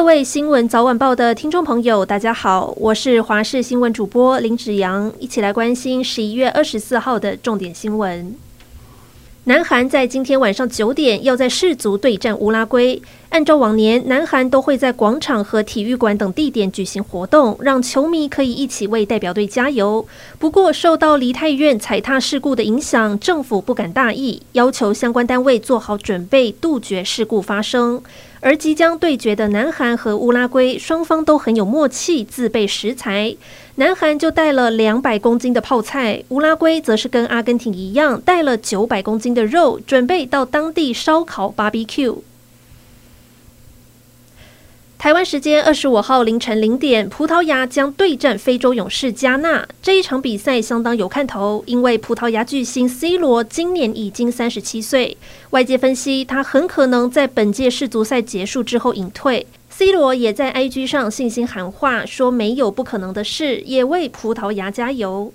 各位新闻早晚报的听众朋友，大家好，我是华视新闻主播林子阳，一起来关心十一月二十四号的重点新闻。南韩在今天晚上九点要在世足对战乌拉圭。按照往年，南韩都会在广场和体育馆等地点举行活动，让球迷可以一起为代表队加油。不过，受到梨泰院踩踏事故的影响，政府不敢大意，要求相关单位做好准备，杜绝事故发生。而即将对决的南韩和乌拉圭，双方都很有默契，自备食材。南韩就带了两百公斤的泡菜，乌拉圭则是跟阿根廷一样，带了九百公斤的肉，准备到当地烧烤 BBQ。台湾时间二十五号凌晨零点，葡萄牙将对战非洲勇士加纳。这一场比赛相当有看头，因为葡萄牙巨星 C 罗今年已经三十七岁，外界分析他很可能在本届世足赛结束之后隐退。C 罗也在 IG 上信心喊话，说没有不可能的事，也为葡萄牙加油。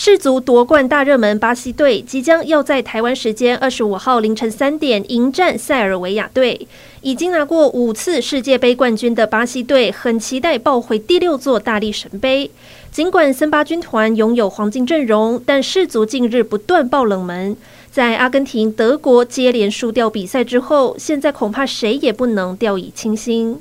世足夺冠大热门巴西队即将要在台湾时间二十五号凌晨三点迎战塞尔维亚队。已经拿过五次世界杯冠军的巴西队很期待抱回第六座大力神杯。尽管森巴军团拥有黄金阵容，但世足近日不断爆冷门。在阿根廷、德国接连输掉比赛之后，现在恐怕谁也不能掉以轻心。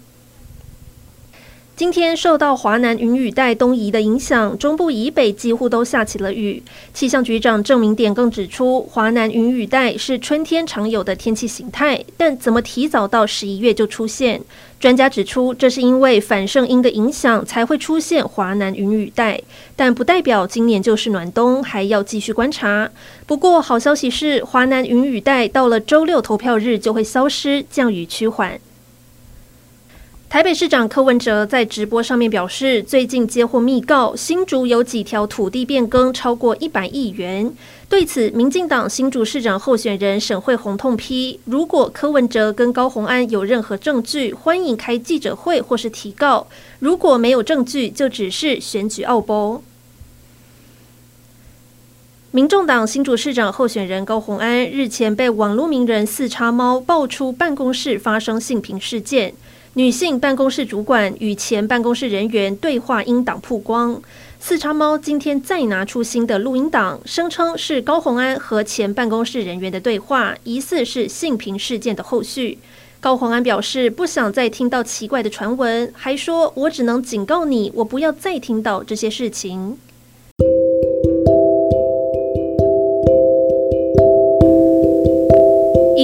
今天受到华南云雨带东移的影响，中部以北几乎都下起了雨。气象局长郑明典更指出，华南云雨带是春天常有的天气形态，但怎么提早到十一月就出现？专家指出，这是因为反圣婴的影响才会出现华南云雨带，但不代表今年就是暖冬，还要继续观察。不过好消息是，华南云雨带到了周六投票日就会消失，降雨趋缓。台北市长柯文哲在直播上面表示，最近接获密告，新竹有几条土地变更超过一百亿元。对此，民进党新竹市长候选人沈慧虹痛批：如果柯文哲跟高虹安有任何证据，欢迎开记者会或是提告；如果没有证据，就只是选举奥步。民众党新竹市长候选人高虹安日前被网络名人四叉猫爆出办公室发生性平事件。女性办公室主管与前办公室人员对话音档曝光，四叉猫今天再拿出新的录音档，声称是高虹安和前办公室人员的对话，疑似是性平事件的后续。高虹安表示不想再听到奇怪的传闻，还说我只能警告你，我不要再听到这些事情。